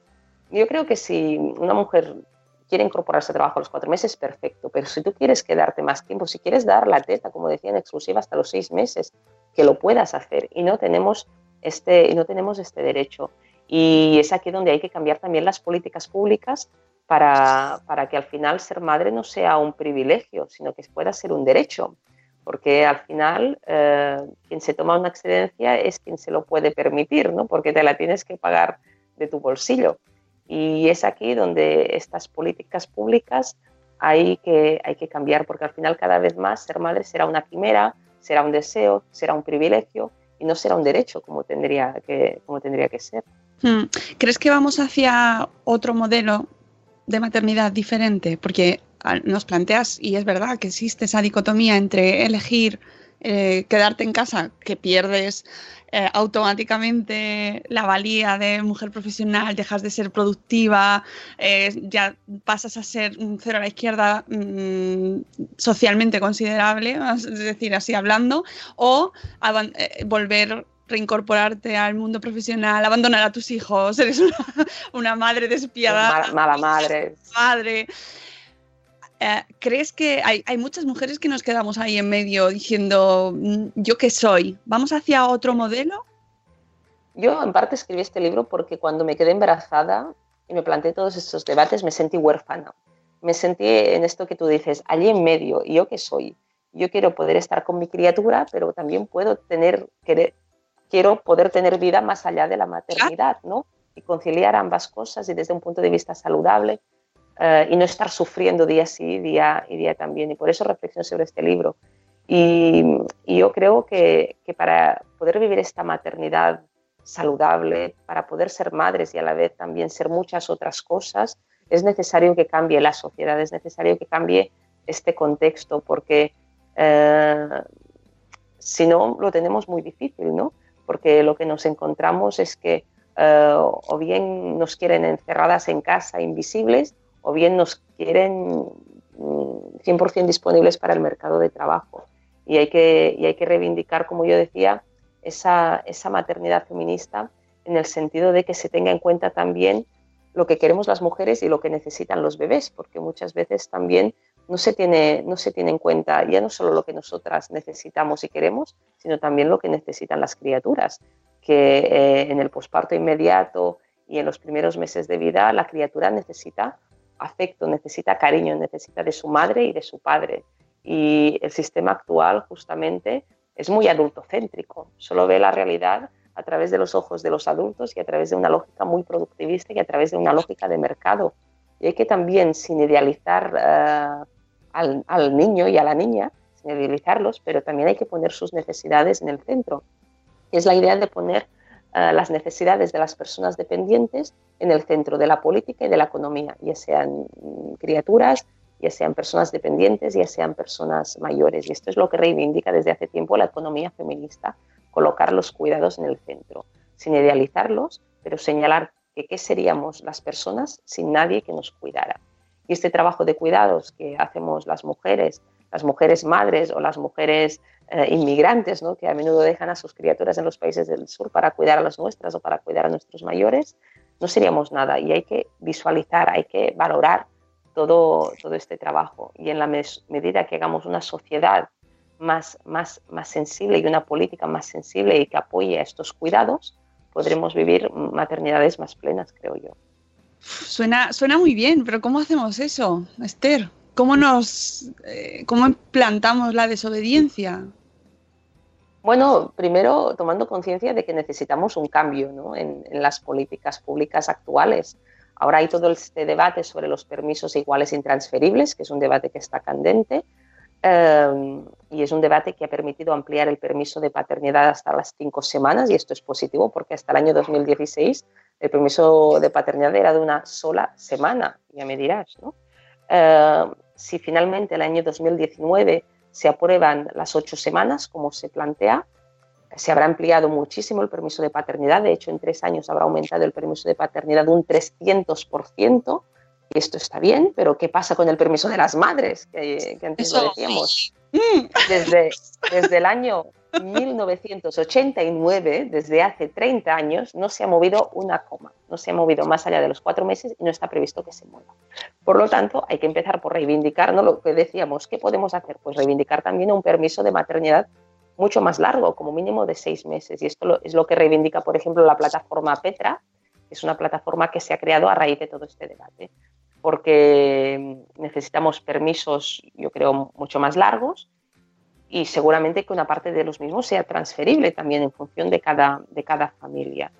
yo creo que si una mujer quiere incorporarse a trabajo a los cuatro meses, perfecto. Pero si tú quieres quedarte más tiempo, si quieres dar la teta, como decía, en exclusiva hasta los seis meses, que lo puedas hacer. Y no tenemos este, no tenemos este derecho. Y es aquí donde hay que cambiar también las políticas públicas para, para que al final ser madre no sea un privilegio, sino que pueda ser un derecho. Porque al final eh, quien se toma una excedencia es quien se lo puede permitir, ¿no? porque te la tienes que pagar de tu bolsillo. Y es aquí donde estas políticas públicas hay que, hay que cambiar, porque al final cada vez más ser madre será una quimera, será un deseo, será un privilegio y no será un derecho como tendría que, como tendría que ser. Hmm. ¿Crees que vamos hacia otro modelo de maternidad diferente? Porque nos planteas, y es verdad que existe esa dicotomía entre elegir eh, quedarte en casa, que pierdes eh, automáticamente la valía de mujer profesional, dejas de ser productiva, eh, ya pasas a ser un cero a la izquierda mmm, socialmente considerable, es decir, así hablando, o volver reincorporarte al mundo profesional, abandonar a tus hijos, eres una, una madre despiadada. Mala, mala madre. Madre. Eh, ¿Crees que hay, hay, muchas mujeres que nos quedamos ahí en medio diciendo, mm, ¿yo qué soy? ¿Vamos hacia otro modelo? Yo en parte escribí este libro porque cuando me quedé embarazada y me planteé todos estos debates me sentí huérfana. Me sentí en esto que tú dices, allí en medio, ¿y yo qué soy? Yo quiero poder estar con mi criatura, pero también puedo tener, querer, quiero poder tener vida más allá de la maternidad, ¿no? Y conciliar ambas cosas y desde un punto de vista saludable uh, y no estar sufriendo día sí, día y día también. Y por eso reflexiono sobre este libro. Y, y yo creo que, que, para poder vivir esta maternidad saludable, para poder ser madres y a la vez también ser muchas otras cosas, es necesario que cambie la sociedad, es necesario que cambie este contexto, porque eh, si no lo tenemos muy difícil, ¿no? Porque lo que nos encontramos es que eh, o bien nos quieren encerradas en casa, invisibles, o bien nos quieren 100% mm, disponibles para el mercado de trabajo. Y hay que, y hay que reivindicar, como yo decía, esa, esa maternidad feminista en el sentido de que se tenga en cuenta también lo que queremos las mujeres y lo que necesitan los bebés, porque muchas veces también no se tiene, no se tiene en cuenta ya no solo lo que nosotras necesitamos y queremos, sino también lo que necesitan las criaturas, que eh, en el posparto inmediato y en los primeros meses de vida la criatura necesita afecto, necesita cariño, necesita de su madre y de su padre. Y el sistema actual justamente es muy adultocéntrico, solo ve la realidad a través de los ojos de los adultos y a través de una lógica muy productivista y a través de una lógica de mercado. Y hay que también, sin idealizar uh, al, al, niño y a la niña, sin idealizarlos, pero también hay que poner sus necesidades en el centro. Es la idea de poner eh, las necesidades de las personas dependientes en el centro de la política y de la economía, ya sean criaturas, ya sean personas dependientes, ya sean personas mayores. Y esto es lo que reivindica desde hace tiempo la economía feminista, colocar los cuidados en el centro, sin idealizarlos, pero señalar que qué seríamos las personas sin nadie que nos cuidara. Y este trabajo de cuidados que hacemos las mujeres, las mujeres madres o las mujeres eh, inmigrantes, ¿no? que a menudo dejan a sus criaturas en los países del sur para cuidar a las nuestras o para cuidar a nuestros mayores, no seríamos nada. Y hay que visualizar, hay que valorar todo, todo este trabajo. Y en la medida que hagamos una sociedad más, más, más sensible y una política más sensible y que apoye a estos cuidados, podremos vivir maternidades más plenas, creo yo. Suena, suena muy bien, pero ¿cómo hacemos eso, Esther? ¿Cómo nos eh, cómo implantamos la desobediencia? Bueno, primero tomando conciencia de que necesitamos un cambio ¿no? en, en, las políticas públicas actuales. Ahora hay todo este debate sobre los permisos iguales intransferibles, que es un debate que está candente, eh, y es un debate que ha permitido ampliar el permiso de paternidad hasta las cinco semanas, y esto es positivo porque hasta el año 2016 el permiso de paternidad era de una sola semana, ya me dirás, ¿no? Eh, si finalmente el año 2019 se aprueban las ocho semanas, como se plantea, se habrá ampliado muchísimo el permiso de paternidad. De hecho, en tres años habrá aumentado el permiso de paternidad un 300%. Esto está bien, pero ¿qué pasa con el permiso de las madres? Que, antes lo decíamos. Mm. Desde, desde el año 1989, desde hace 30 años, no se ha movido una coma, no se ha movido más allá de los cuatro meses y no está previsto que se mueva. Por lo tanto, hay que empezar por reivindicar ¿no? lo que decíamos, ¿qué podemos hacer? Pues reivindicar también un permiso de maternidad mucho más largo, como mínimo de seis meses. Y esto es lo que reivindica, por ejemplo, la plataforma Petra, que es una plataforma que se ha creado a raíz de todo este debate, porque necesitamos permisos, yo creo, mucho más largos y seguramente que una parte de los mismos sea transferible también en función de cada, de cada familia.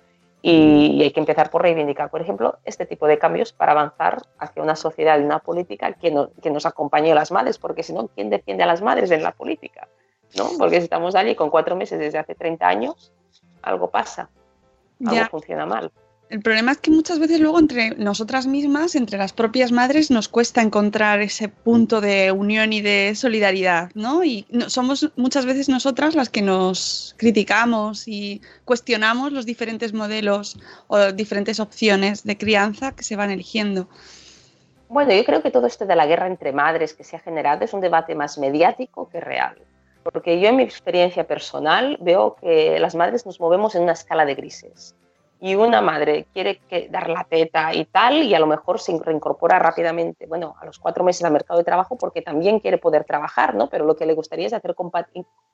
Y, hay que empezar por reivindicar, por ejemplo, este tipo de cambios para avanzar hacia una sociedad y una política que, que nos acompañe a las madres, porque si no, ¿quién defiende a las madres en la política? ¿No? Porque si estamos allí con cuatro meses desde hace 30 años, algo pasa, algo funciona mal. El problema es que muchas veces luego entre nosotras mismas, entre las propias madres, nos cuesta encontrar ese punto de unión y de solidaridad, ¿no? Y somos muchas veces nosotras las que nos criticamos y cuestionamos los diferentes modelos o diferentes opciones de crianza que se van eligiendo. Bueno, yo creo que todo esto de la guerra entre madres que se ha generado es un debate más mediático que real. Porque yo en mi experiencia personal veo que las madres nos movemos en una escala de grises y una madre quiere que, dar la teta y tal, y a lo mejor se reincorpora rápidamente, bueno, a los cuatro meses al mercado de trabajo porque también quiere poder trabajar, ¿no? Pero lo que le gustaría es hacer,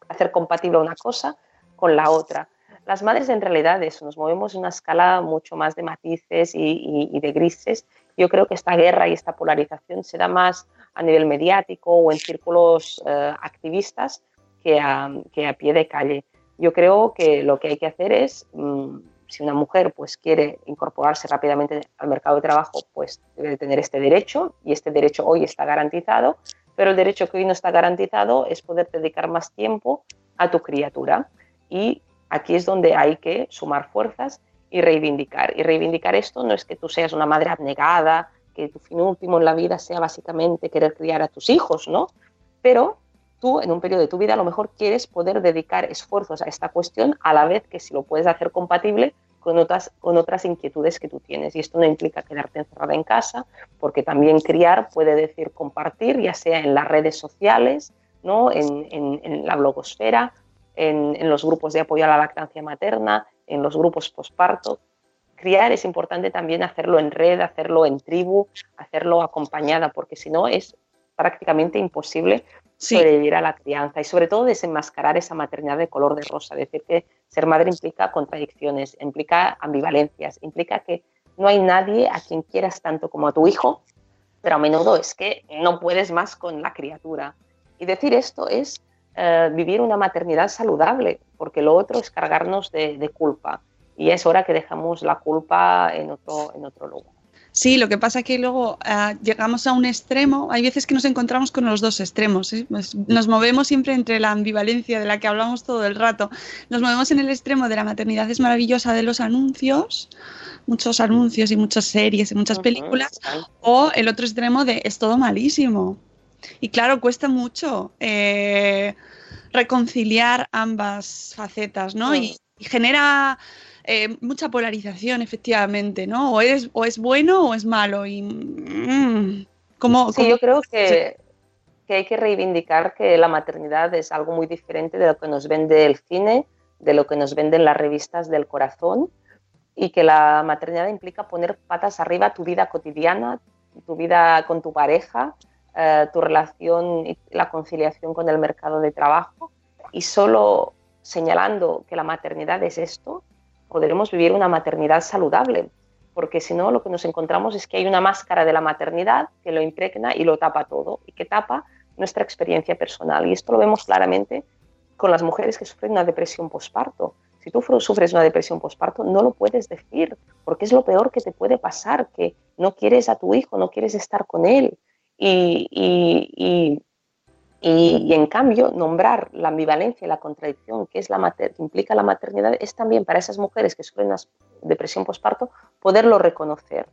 hacer compatible una cosa con la otra. Las madres en realidad eso, nos movemos en una escala mucho más de matices y, de grises. Yo creo que esta guerra y esta polarización se da más a nivel mediático o en círculos eh, activistas que a, que a, pie de calle. Yo creo que lo que hay que hacer es... Mm, si una mujer pues quiere incorporarse rápidamente al mercado de trabajo, pues debe tener este derecho y este derecho hoy está garantizado, pero el derecho que hoy no está garantizado es poder dedicar más tiempo a tu criatura y aquí es donde hay que sumar fuerzas y reivindicar. Y reivindicar esto no es que tú seas una madre abnegada, que tu fin último en la vida sea básicamente querer criar a tus hijos, ¿no? Pero tú en un periodo de tu vida a lo mejor quieres poder dedicar esfuerzos a esta cuestión a la vez que si lo puedes hacer compatible con otras, con otras inquietudes que tú tienes. Y esto no implica quedarte encerrada en casa, porque también criar puede decir compartir, ya sea en las redes sociales, ¿no? en, en, la blogosfera, en, en, los grupos de apoyo a la lactancia materna, en los grupos posparto. Criar es importante también hacerlo en red, hacerlo en tribu, hacerlo acompañada, porque si no es prácticamente imposible sobrevivir a la crianza y sobre todo desenmascarar esa maternidad de color de rosa, decir que ser madre implica contradicciones, implica ambivalencias, implica que no hay nadie a quien quieras tanto como a tu hijo, pero a menudo es que no puedes más con la criatura. Y decir esto es eh, vivir una maternidad saludable, porque lo otro es cargarnos de, culpa. Y es hora que dejamos la culpa en otro, en otro lugar. Sí, lo que pasa es que luego ah, llegamos a un extremo, hay veces que nos encontramos con los dos extremos, ¿eh? Pues nos movemos siempre entre la ambivalencia de la que hablamos todo el rato, nos movemos en el extremo de la maternidad es maravillosa de los anuncios, muchos anuncios y muchas series y muchas películas, o el otro extremo de es todo malísimo. Y claro, cuesta mucho eh, reconciliar ambas facetas, ¿no? Y, y genera eh, mucha polarización, efectivamente, ¿no? O es, o es bueno o es malo. Y, mm, sí, yo creo que, que, hay que reivindicar que la maternidad es algo muy diferente de lo que nos vende el cine, de lo que nos venden las revistas del corazón, y que la maternidad implica poner patas arriba tu vida cotidiana, tu vida con tu pareja, eh, tu relación y la conciliación con el mercado de trabajo, y solo señalando que la maternidad es esto, podremos vivir una maternidad saludable, porque si no lo que nos encontramos es que hay una máscara de la maternidad que lo impregna y lo tapa todo y que tapa nuestra experiencia personal. Y esto lo vemos claramente con las mujeres que sufren una depresión posparto. Si tú sufres una depresión posparto, no lo puedes decir, porque es lo peor que te puede pasar, que no quieres a tu hijo, no quieres estar con él. Y, y, y, en cambio, nombrar la ambivalencia y la contradicción que, es la implica la maternidad es también para esas mujeres que sufren una depresión postparto poderlo reconocer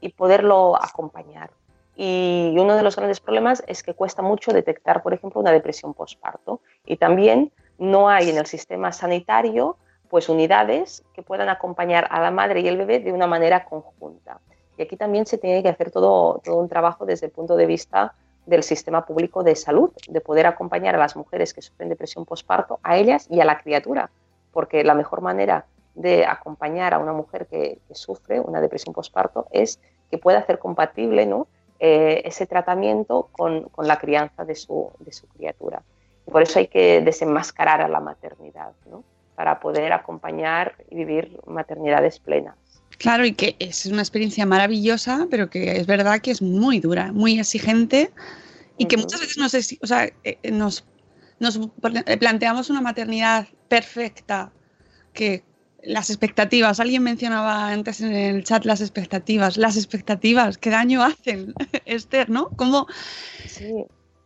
y poderlo acompañar. Y uno de los grandes problemas es que cuesta mucho detectar, por ejemplo, una depresión postparto. Y también no hay en el sistema sanitario pues unidades que puedan acompañar a la madre y el bebé de una manera conjunta. Y aquí también se tiene que hacer todo, todo un trabajo desde el punto de vista del sistema público de salud, de poder acompañar a las mujeres que sufren depresión postparto, a ellas y a la criatura, porque la mejor manera de acompañar a una mujer que, sufre una depresión postparto es que pueda hacer compatible ¿no? Eh, ese tratamiento con, con, la crianza de su, de su criatura. Y por eso hay que desenmascarar a la maternidad, ¿no? para poder acompañar y vivir maternidades plenas. Claro, y que es una experiencia maravillosa, pero que es verdad que es muy dura, muy exigente y que muchas veces nos, o sea, eh, eh, nos, nos planteamos una maternidad perfecta, que las expectativas, alguien mencionaba antes en el chat las expectativas, las expectativas, qué daño hacen, Esther, ¿no? ¿Cómo,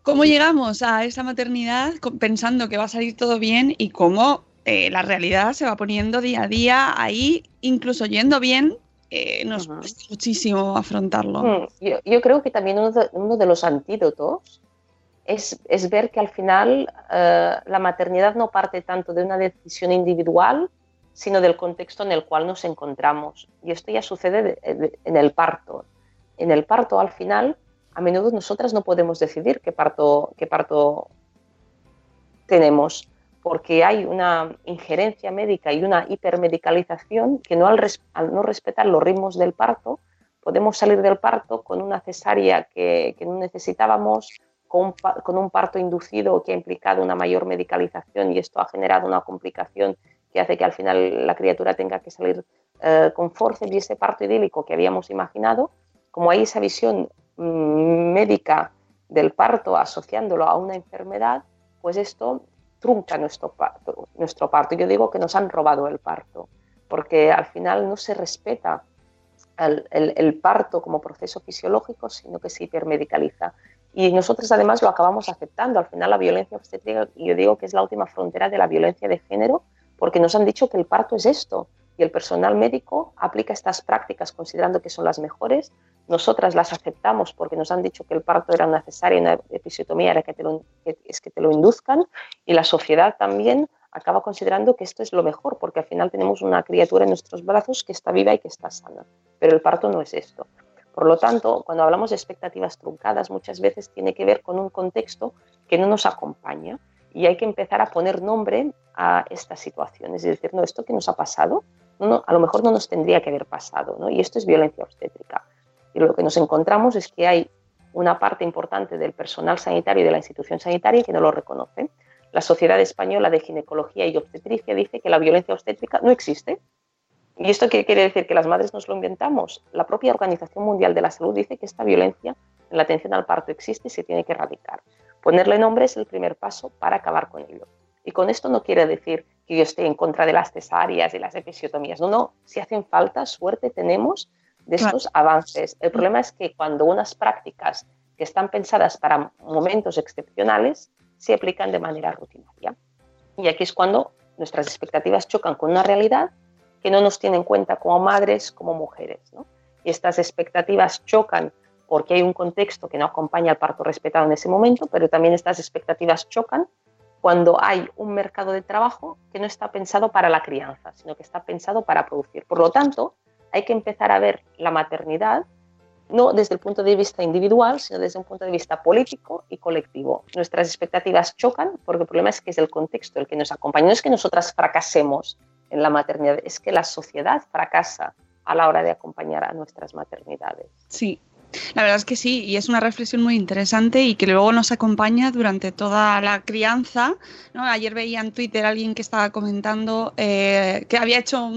¿Cómo llegamos a esa maternidad pensando que va a salir todo bien y cómo eh, la realidad se va poniendo día a día ahí, incluso yendo bien, eh, nos cuesta muchísimo afrontarlo. Mm, yo, creo que también uno de, los antídotos es, ver que al final eh, la maternidad no parte tanto de una decisión individual, sino del contexto en el cual nos encontramos. Y esto ya sucede en el parto. En el parto, al final, a menudo nosotras no podemos decidir qué parto, qué parto tenemos porque hay una injerencia médica y una hipermedicalización que no al, no respetar los ritmos del parto, podemos salir del parto con una cesárea que, no necesitábamos, con, un parto inducido que ha implicado una mayor medicalización y esto ha generado una complicación que hace que al final la criatura tenga que salir eh, con fuerza y ese parto idílico que habíamos imaginado, como hay esa visión mm, médica del parto asociándolo a una enfermedad, pues esto trunca nuestro parto, nuestro parto. Yo digo que nos han robado el parto, porque al final no se respeta el, el, parto como proceso fisiológico, sino que se hipermedicaliza. Y nosotros además lo acabamos aceptando. Al final la violencia obstétrica, yo digo que es la última frontera de la violencia de género, porque nos han dicho que el parto es esto. Y el personal médico aplica estas prácticas considerando que son las mejores, nosotras las aceptamos porque nos han dicho que el parto era necesario una episiotomía era que, te lo, es que te lo induzcan y la sociedad también acaba considerando que esto es lo mejor porque al final tenemos una criatura en nuestros brazos que está viva y que está sana, pero el parto no es esto. Por lo tanto, cuando hablamos de expectativas truncadas, muchas veces tiene que ver con un contexto que no nos acompaña y hay que empezar a poner nombre a estas situaciones y decir, no, esto que nos ha pasado, no, a lo mejor no nos tendría que haber pasado, ¿no? y esto es violencia obstétrica. Y lo que nos encontramos es que hay una parte importante del personal sanitario y de la institución sanitaria que no lo reconoce. La Sociedad Española de Ginecología y Obstetricia dice que la violencia obstétrica no existe. ¿Y esto qué quiere decir? ¿Que las madres nos lo inventamos? La propia Organización Mundial de la Salud dice que esta violencia en la atención al parto existe y se tiene que erradicar. Ponerle nombre es el primer paso para acabar con ello. Y con esto no quiere decir que yo esté en contra de las cesáreas y las episiotomías. No, no, si hacen falta, suerte tenemos de estos avances. El problema es que cuando unas prácticas que están pensadas para momentos excepcionales se aplican de manera rutinaria. Y aquí es cuando nuestras expectativas chocan con una realidad que no nos tiene en cuenta como madres, como mujeres. Y estas expectativas chocan porque hay un contexto que no acompaña al parto respetado en ese momento, pero también estas expectativas chocan cuando hay un mercado de trabajo que no está pensado para la crianza, sino que está pensado para producir. Por lo tanto, hay que empezar a ver la maternidad no desde el punto de vista individual, sino desde un punto de vista político y colectivo. Nuestras expectativas chocan porque el problema es que es el contexto el que nos acompaña. No es que nosotras fracasemos en la maternidad, es que la sociedad fracasa a la hora de acompañar a nuestras maternidades. Sí, la verdad es que sí, y es una reflexión muy interesante y que luego nos acompaña durante toda la crianza. Ayer veía en Twitter a alguien que estaba comentando eh, que había hecho,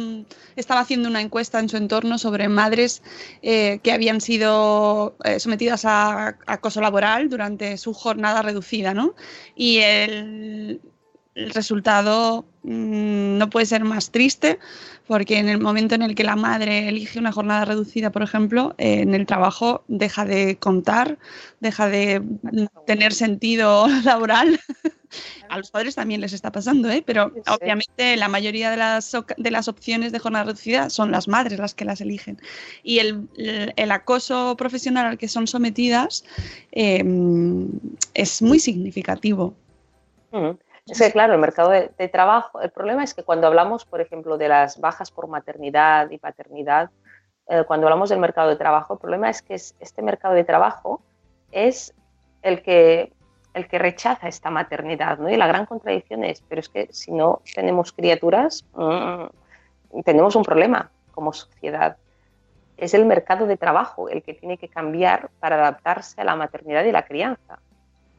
estaba haciendo una encuesta en su entorno sobre madres eh, que habían sido eh, sometidas a, acoso laboral durante su jornada reducida, ¿no? Y el, el resultado mm, no puede ser más triste porque en el momento en el que la madre elige una jornada reducida, por ejemplo, eh, en el trabajo deja de contar, deja de tener sentido laboral. A los padres también les está pasando, ¿eh? pero obviamente la mayoría de las, de las opciones de jornada reducida son las madres las que las eligen. Y el, el, acoso profesional al que son sometidas eh, es muy significativo. Es claro, el mercado de, trabajo, el problema es que cuando hablamos, por ejemplo, de las bajas por maternidad y paternidad, eh, cuando hablamos del mercado de trabajo, el problema es que este mercado de trabajo es el que, el que rechaza esta maternidad, ¿no? Y la gran contradicción es, pero es que si no tenemos criaturas, mm, tenemos un problema como sociedad. Es el mercado de trabajo el que tiene que cambiar para adaptarse a la maternidad y la crianza.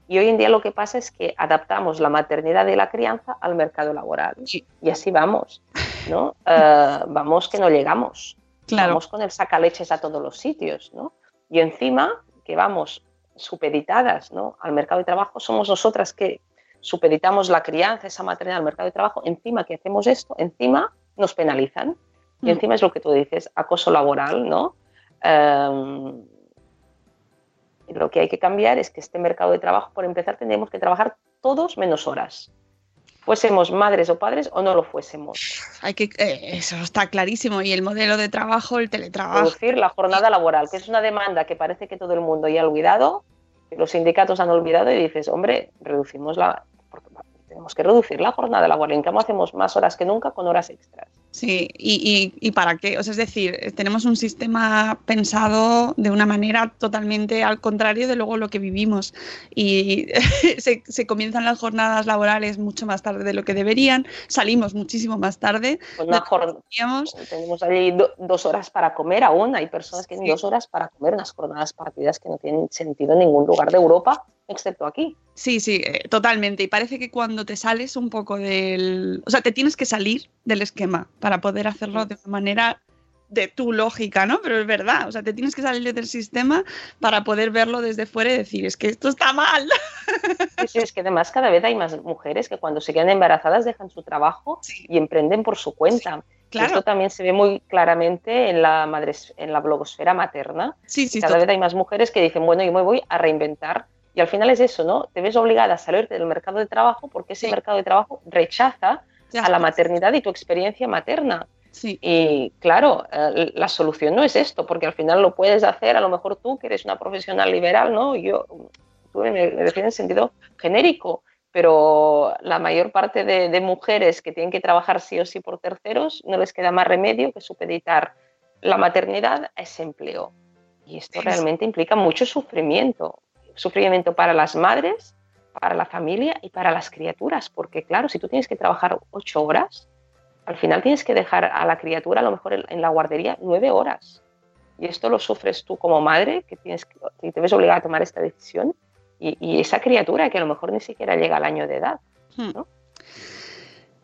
Y hoy en día lo que pasa es que adaptamos la maternidad y la crianza al mercado laboral. Y así vamos, ¿no? Eh, vamos que no llegamos. Vamos con el sacaleches a todos los sitios, ¿no? Y encima que vamos supeditadas ¿no? al mercado de trabajo, somos nosotras que supeditamos la crianza, esa maternidad al mercado de trabajo, encima que hacemos esto, encima nos penalizan. Y mm. encima es lo que tú dices, acoso laboral, ¿no? Em, lo que hay que cambiar es que este mercado de trabajo, por empezar, tendríamos que trabajar todos menos horas. Fuésemos madres o padres o no lo fuésemos. Hay que, eh, eso está clarísimo. Y el modelo de trabajo, el teletrabajo. Reducir la jornada laboral, que es una demanda que parece que todo el mundo ya ha olvidado, que los sindicatos han olvidado, y dices, hombre, reducimos la. tenemos que reducir la jornada laboral. En cambio, hacemos más horas que nunca con horas extras. Sí, y, y, para qué? O sea, es decir, tenemos un sistema pensado de una manera totalmente al contrario de luego lo que vivimos. Y se, comienzan las jornadas laborales mucho más tarde de lo que deberían, salimos muchísimo más tarde. Pues tenemos allí dos horas para comer aún, hay personas que tienen dos horas para comer unas jornadas partidas que no tienen sentido en ningún lugar de Europa, excepto aquí. Sí, sí, eh, totalmente. Y parece que cuando te sales un poco del... O sea, te tienes que salir del esquema para poder hacerlo de una manera de tu lógica, ¿no? Pero es verdad, o sea, te tienes que salir del sistema para poder verlo desde fuera y decir, es que esto está mal. Sí, es que además cada vez hay más mujeres que cuando se quedan embarazadas dejan su trabajo y emprenden por su cuenta. Claro. Esto también se ve muy claramente en la, madres, en la blogosfera materna. Sí, sí, cada vez hay más mujeres que dicen, bueno, yo me voy a reinventar. Y al final es eso, ¿no? Te ves obligada a salirte del mercado de trabajo porque ese mercado de trabajo rechaza a la maternidad y tu experiencia materna. Sí. Y claro, eh, la solución no es esto, porque al final lo puedes hacer, a lo mejor tú, que eres una profesional liberal, ¿no? Yo, tú me, me en sentido genérico, pero la mayor parte de, mujeres que tienen que trabajar sí o sí por terceros, no les queda más remedio que supeditar la maternidad a ese empleo. Y esto realmente implica mucho sufrimiento, sufrimiento para las madres, para la familia y para las criaturas, porque claro, si tú tienes que trabajar ocho horas, al final tienes que dejar a la criatura a lo mejor en la guardería nueve horas. Y esto lo sufres tú como madre, que, tienes que te ves obligada a tomar esta decisión, y, esa criatura que a lo mejor ni siquiera llega al año de edad. Hmm.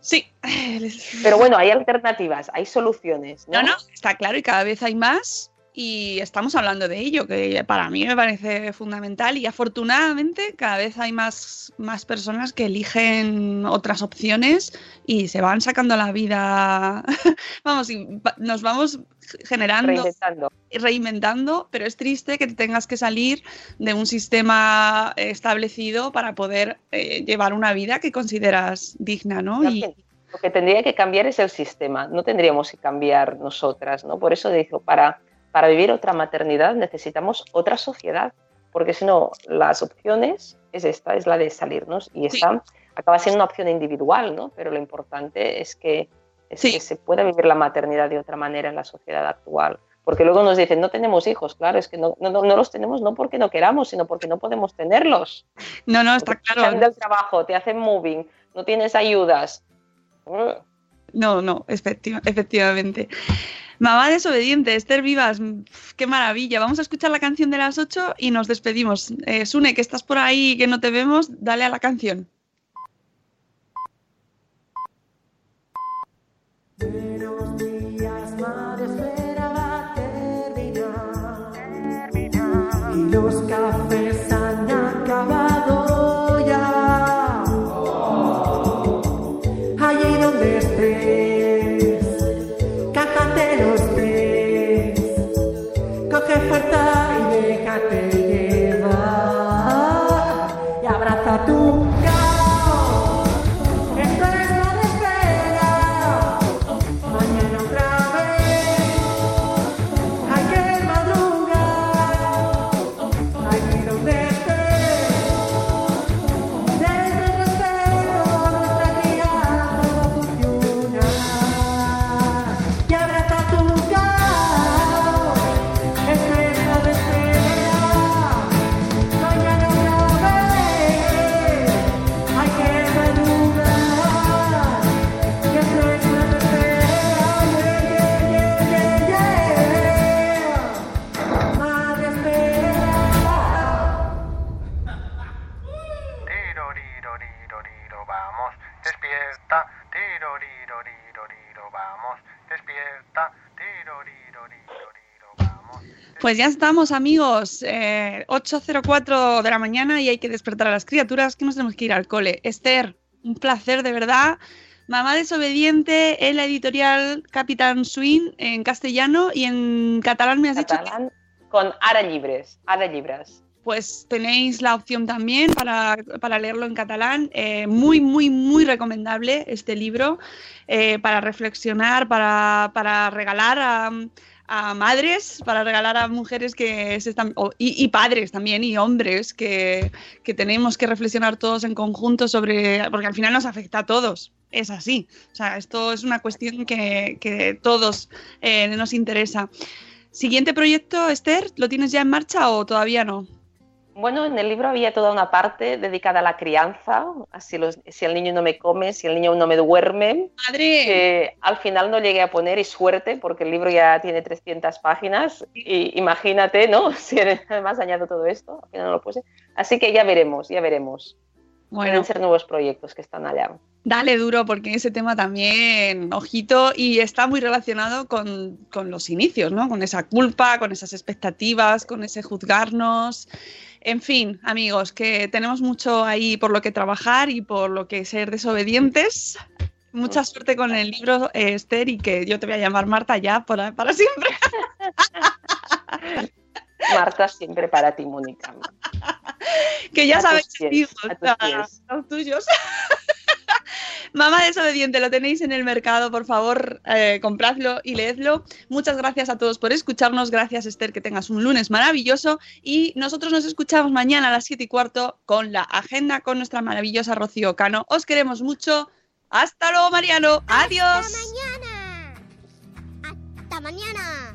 Sí. Pero bueno, hay alternativas, hay soluciones. ¿no? no, está claro y cada vez hay más y estamos hablando de ello, que para mí me parece fundamental y afortunadamente cada vez hay más, más personas que eligen otras opciones y se van sacando la vida, vamos, y nos vamos generando, Reinventando. reinventando, pero es triste que te tengas que salir de un sistema establecido para poder eh, llevar una vida que consideras digna, ¿no? Y, Lo que tendría que cambiar es el sistema, no tendríamos que cambiar nosotras, ¿no? Por eso digo, para, para vivir otra maternidad necesitamos otra sociedad, porque si no, las opciones es esta, es la de salirnos y Sí. esa acaba siendo una opción individual, ¿no? Pero lo importante es que, es Sí. que se pueda vivir la maternidad de otra manera en la sociedad actual. Porque luego nos dicen, no tenemos hijos, claro, es que no, no, no- los tenemos no porque no queramos, sino porque no podemos tenerlos. no, no, está Porque te claro. del trabajo, te hacen moving, no tienes ayudas. No, no, efecti- efectivamente. Mamá desobediente, Esther Vivas, mm, qué maravilla. Vamos a escuchar la canción de las 8 y nos despedimos. Eh, Sune, que estás por ahí y que no te vemos, dale a la canción. Vamos, despierta. Tiro, riro, riro, riro, vamos, despierta. Tiro, riro, riro, riro, vamos. Pues ya estamos, amigos. Eh, 8.04 de la mañana y hay que despertar a las criaturas que nos tenemos que ir al cole. Esther, un placer de verdad. Mamá desobediente en la editorial Capitán Swing en castellano y en catalán me has dicho que catalán con ara llibres, ara llibres. Pues tenéis la opción también para, para leerlo en catalán. Eh, muy, muy, muy recomendable este libro eh, para reflexionar, para, para regalar a, madres, para regalar a mujeres que se están, y, y padres también, y hombres, que, que tenemos que reflexionar todos en conjunto sobre, porque al final nos afecta a todos. Es así. O sea, esto es una cuestión que, que todos eh, nos interesa. Siguiente proyecto, Esther, ¿lo tienes ya en marcha o todavía no? Bueno, en el libro había toda una parte dedicada a la crianza, así los, si el niño no me come, si el niño no me duerme, ¡Madre! que al final no llegué a poner y suerte porque el libro ya tiene 300 páginas y imagínate, ¿no? Si además añado todo esto, al final no lo puse. Así que ya veremos, ya veremos. Bueno, Pueden ser nuevos proyectos que están allá. dale duro porque ese tema también, ojito, y está muy relacionado con, con los inicios, ¿no? Con esa culpa, con esas expectativas, con ese juzgarnos. En fin, amigos, que tenemos mucho ahí por lo que trabajar y por lo que ser desobedientes. Mucha suerte con el libro, eh, Esther, y que yo te voy a llamar Marta ya para, para siempre. Marta, siempre para ti, Mónica. Que ya A sabéis, amigos, a los tuyos. Mamá desobediente, lo tenéis en el mercado, por favor, eh, compradlo y leedlo. Muchas gracias a todos por escucharnos. Gracias, Esther, que tengas un lunes maravilloso. Y nosotros nos escuchamos mañana a las 7 y cuarto con la agenda con nuestra maravillosa Rocío Cano. Os queremos mucho. Hasta luego, Mariano. Adiós. Hasta mañana. Hasta mañana.